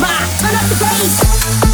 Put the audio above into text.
Ma, turn up the bass.